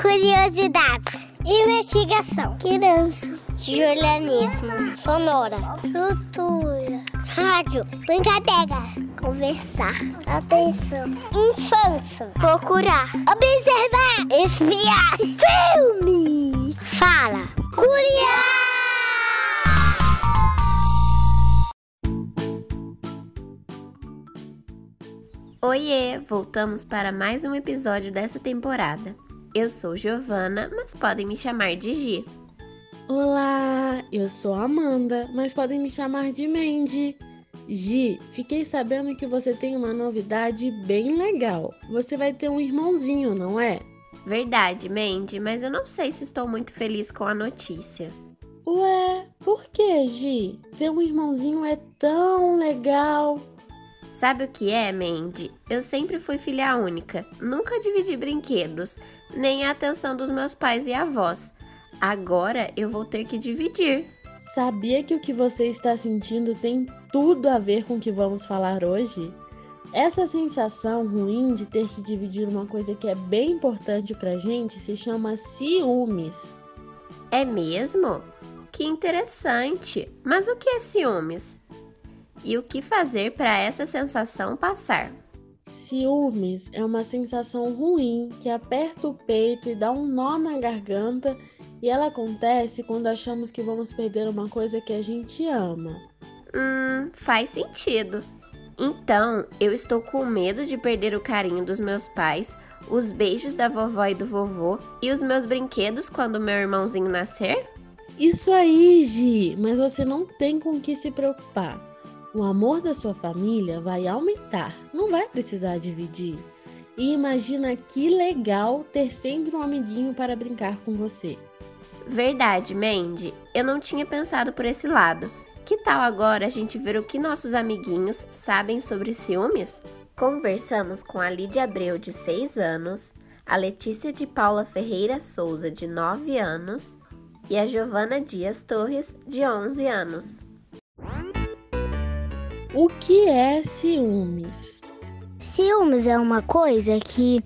Curiosidades. Investigação. Criança. Julianismo. Sonora. Cultura. Rádio. Brincadeira. Conversar. Atenção. Infância. Procurar. Observar. Espiar. Filme. Fala. Curiar. Oiê! Voltamos para mais um episódio dessa temporada. Eu sou Giovana, mas podem me chamar de Gi. Olá, eu sou Amanda, mas podem me chamar de Mandy. Gi, fiquei sabendo que você tem uma novidade bem legal. Você vai ter um irmãozinho, não é? Verdade, Mandy, mas eu não sei se estou muito feliz com a notícia. Ué, por que, Gi? Ter um irmãozinho é tão legal. Sabe o que é, Mandy? Eu sempre fui filha única, nunca dividi brinquedos, nem a atenção dos meus pais e avós. Agora eu vou ter que dividir. Sabia que o que você está sentindo tem tudo a ver com o que vamos falar hoje? Essa sensação ruim de ter que dividir uma coisa que é bem importante pra gente se chama ciúmes. É mesmo? Que interessante! Mas o que é ciúmes? E o que fazer para essa sensação passar? Ciúmes é uma sensação ruim que aperta o peito e dá um nó na garganta, e ela acontece quando achamos que vamos perder uma coisa que a gente ama. Hum, faz sentido. Então, eu estou com medo de perder o carinho dos meus pais, os beijos da vovó e do vovô e os meus brinquedos quando meu irmãozinho nascer? Isso aí, Gi, mas você não tem com que se preocupar. O amor da sua família vai aumentar, não vai precisar dividir. E imagina que legal ter sempre um amiguinho para brincar com você. Verdade, Mandy. Eu não tinha pensado por esse lado. Que tal agora a gente ver o que nossos amiguinhos sabem sobre ciúmes? Conversamos com a Lídia Abreu, de 6 anos, a Letícia de Paula Ferreira Souza, de 9 anos, e a Giovana Dias Torres, de 11 anos. O que é ciúmes? Ciúmes é uma coisa que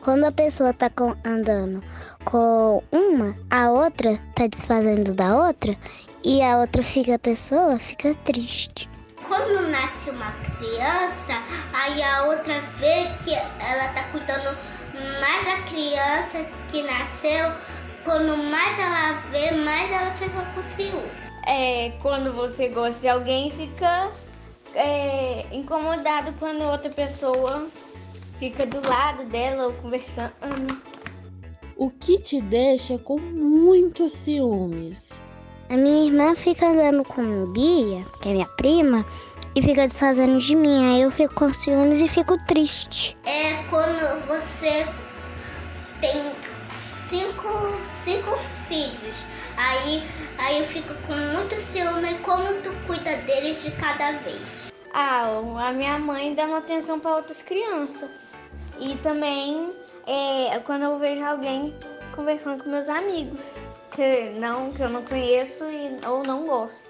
quando a pessoa tá com- andando com uma, a outra tá desfazendo da outra e a outra fica a pessoa fica triste. Quando nasce uma criança, aí a outra vê que ela tá cuidando mais da criança que nasceu. Quando mais ela vê, mais ela fica com ciúme. É, quando você gosta de alguém, fica é, incomodado quando outra pessoa fica do lado dela ou conversando. O que te deixa com muitos ciúmes? A minha irmã fica andando com Bia, que é minha prima, e fica desfazendo de mim. Aí eu fico com ciúmes e fico triste. É quando você tem cinco, cinco filhos. Aí, aí eu fico com muito ciúme e como tu cuida deles de cada vez. Ah, a minha mãe dando atenção para outras crianças. E também é, quando eu vejo alguém conversando com meus amigos, que não que eu não conheço e, ou não gosto.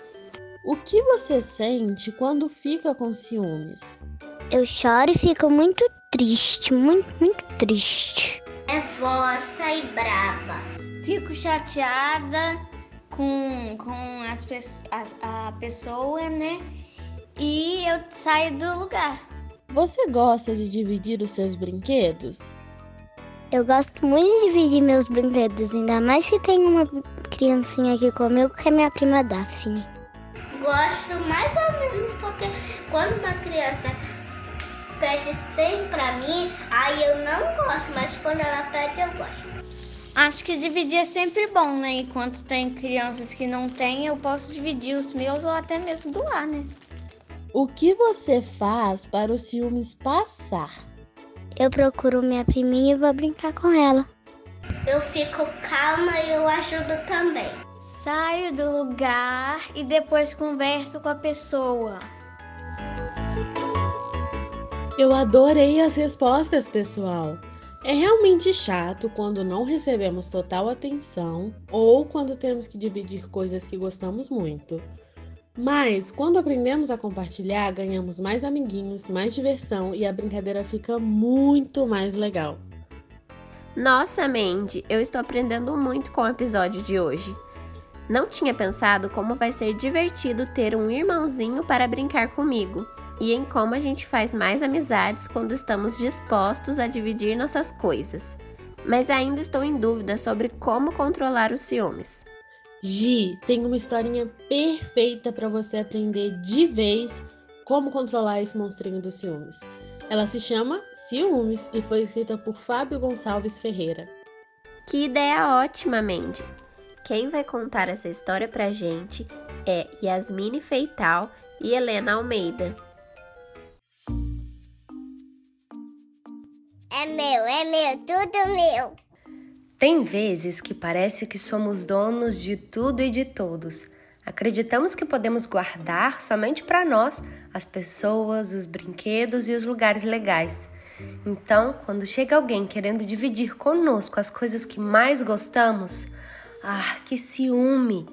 O que você sente quando fica com ciúmes? Eu choro e fico muito triste, muito, muito triste. Nervosa e brava. Fico chateada com, com as, a, a pessoa, né? E eu saio do lugar. Você gosta de dividir os seus brinquedos? Eu gosto muito de dividir meus brinquedos, ainda mais que tem uma criancinha aqui comigo que é minha prima Daphne. Gosto mais ou menos porque quando uma criança pede 100 pra mim, aí eu não gosto, mas quando ela pede eu gosto. Acho que dividir é sempre bom, né? Enquanto tem crianças que não têm, eu posso dividir os meus ou até mesmo doar, né? O que você faz para os ciúmes passar? Eu procuro minha priminha e vou brincar com ela. Eu fico calma e eu ajudo também. Saio do lugar e depois converso com a pessoa. Eu adorei as respostas, pessoal. É realmente chato quando não recebemos total atenção ou quando temos que dividir coisas que gostamos muito. Mas quando aprendemos a compartilhar, ganhamos mais amiguinhos, mais diversão e a brincadeira fica muito mais legal. Nossa, Mandy, eu estou aprendendo muito com o episódio de hoje. Não tinha pensado como vai ser divertido ter um irmãozinho para brincar comigo e em como a gente faz mais amizades quando estamos dispostos a dividir nossas coisas. Mas ainda estou em dúvida sobre como controlar os ciúmes. Gi, tem uma historinha perfeita para você aprender de vez como controlar esse monstrinho dos ciúmes. Ela se chama Ciúmes e foi escrita por Fábio Gonçalves Ferreira. Que ideia ótima, Mandy! Quem vai contar essa história pra gente é Yasmine Feital e Helena Almeida. Meu, é meu, tudo meu. Tem vezes que parece que somos donos de tudo e de todos. Acreditamos que podemos guardar somente para nós as pessoas, os brinquedos e os lugares legais. Então, quando chega alguém querendo dividir conosco as coisas que mais gostamos, ah, que ciúme!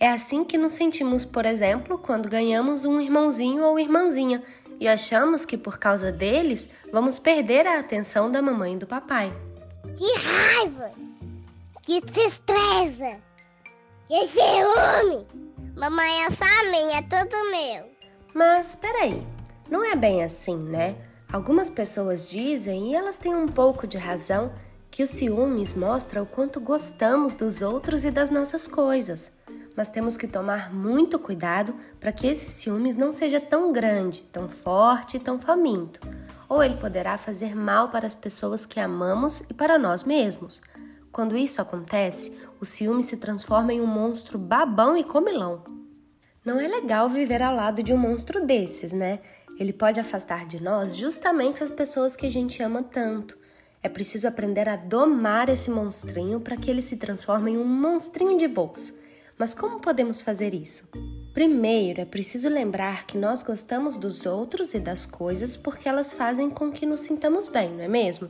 É assim que nos sentimos, por exemplo, quando ganhamos um irmãozinho ou irmãzinha e achamos que por causa deles vamos perder a atenção da mamãe e do papai. Que raiva! Que tristeza! Que ciúme! Mamãe é só minha, é tudo meu. Mas peraí, não é bem assim, né? Algumas pessoas dizem, e elas têm um pouco de razão, que o ciúmes mostra o quanto gostamos dos outros e das nossas coisas. Mas temos que tomar muito cuidado para que esse ciúmes não seja tão grande, tão forte e tão faminto. Ou ele poderá fazer mal para as pessoas que amamos e para nós mesmos. Quando isso acontece, o ciúme se transforma em um monstro babão e comilão. Não é legal viver ao lado de um monstro desses, né? Ele pode afastar de nós justamente as pessoas que a gente ama tanto. É preciso aprender a domar esse monstrinho para que ele se transforme em um monstrinho de bolsa. Mas como podemos fazer isso? Primeiro, é preciso lembrar que nós gostamos dos outros e das coisas porque elas fazem com que nos sintamos bem, não é mesmo?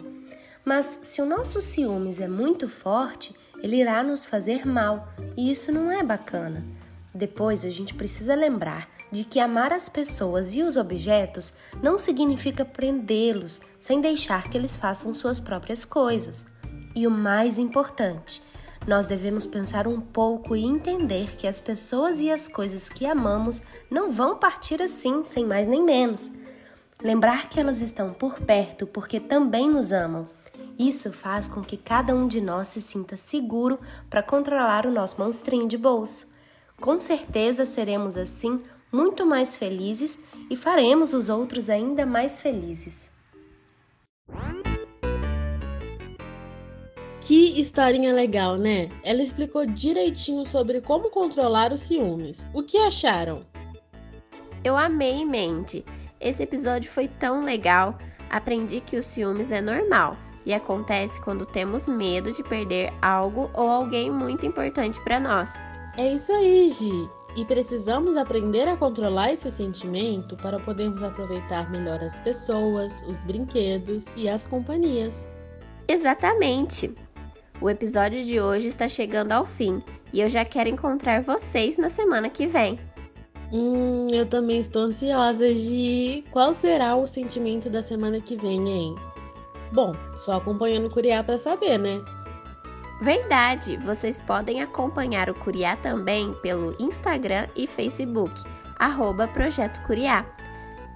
Mas se o nosso ciúmes é muito forte, ele irá nos fazer mal, e isso não é bacana. Depois a gente precisa lembrar de que amar as pessoas e os objetos não significa prendê-los sem deixar que eles façam suas próprias coisas. E o mais importante, nós devemos pensar um pouco e entender que as pessoas e as coisas que amamos não vão partir assim, sem mais nem menos. Lembrar que elas estão por perto porque também nos amam. Isso faz com que cada um de nós se sinta seguro para controlar o nosso monstrinho de bolso. Com certeza seremos assim muito mais felizes e faremos os outros ainda mais felizes. Que historinha legal, né? Ela explicou direitinho sobre como controlar os ciúmes. O que acharam? Eu amei, Mandy. Esse episódio foi tão legal. Aprendi que o ciúmes é normal e acontece quando temos medo de perder algo ou alguém muito importante para nós. É isso aí, Gi. E precisamos aprender a controlar esse sentimento para podermos aproveitar melhor as pessoas, os brinquedos e as companhias. Exatamente! O episódio de hoje está chegando ao fim e eu já quero encontrar vocês na semana que vem. Hum, eu também estou ansiosa, Gi. Qual será o sentimento da semana que vem, hein? Bom, só acompanhando o Curiá para saber, né? Verdade! Vocês podem acompanhar o Curiá também pelo Instagram e Facebook, arroba Projeto Curiá.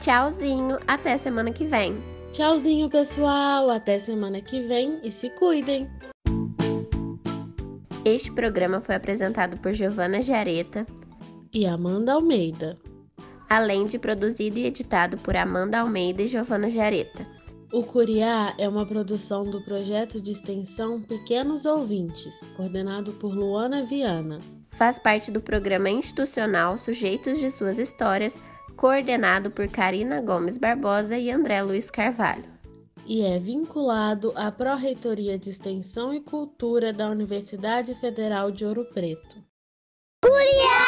Tchauzinho, até semana que vem! Tchauzinho, pessoal! Até semana que vem e se cuidem! Este programa foi apresentado por Giovana Jareta e Amanda Almeida, além de produzido e editado por Amanda Almeida e Giovana Jareta. O Curiá é uma produção do projeto de extensão Pequenos Ouvintes, coordenado por Luana Viana. Faz parte do programa institucional Sujeitos de Suas Histórias, coordenado por Karina Gomes Barbosa e André Luiz Carvalho. E é vinculado à Pró-Reitoria de Extensão e Cultura da Universidade Federal de Ouro Preto. Curiá!